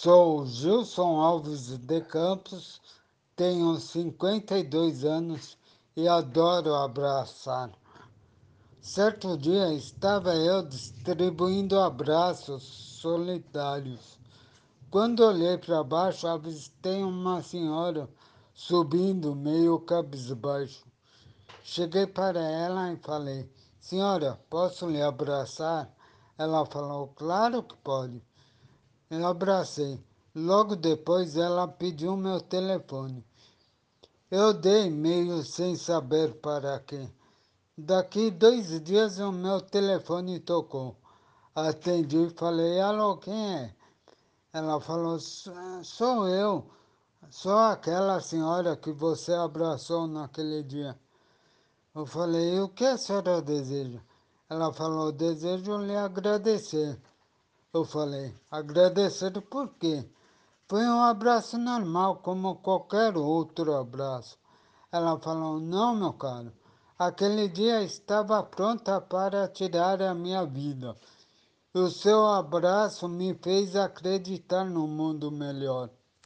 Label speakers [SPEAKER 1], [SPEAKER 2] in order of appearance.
[SPEAKER 1] Sou Gilson Alves de Campos, tenho 52 anos e adoro abraçar. Certo dia estava eu distribuindo abraços solidários. Quando olhei para baixo, avistei uma senhora subindo meio cabisbaixo. Cheguei para ela e falei, senhora, posso lhe abraçar? Ela falou, claro que pode. Eu abracei. Logo depois ela pediu meu telefone. Eu dei meio sem saber para quê. Daqui dois dias o meu telefone tocou. Atendi e falei, alô, quem é? Ela falou, sou eu, sou aquela senhora que você abraçou naquele dia. Eu falei, o que a senhora deseja? Ela falou, desejo lhe agradecer. Eu falei, agradecer por quê? Foi um abraço normal, como qualquer outro abraço. Ela falou, não, meu caro, aquele dia estava pronta para tirar a minha vida. O seu abraço me fez acreditar no mundo melhor.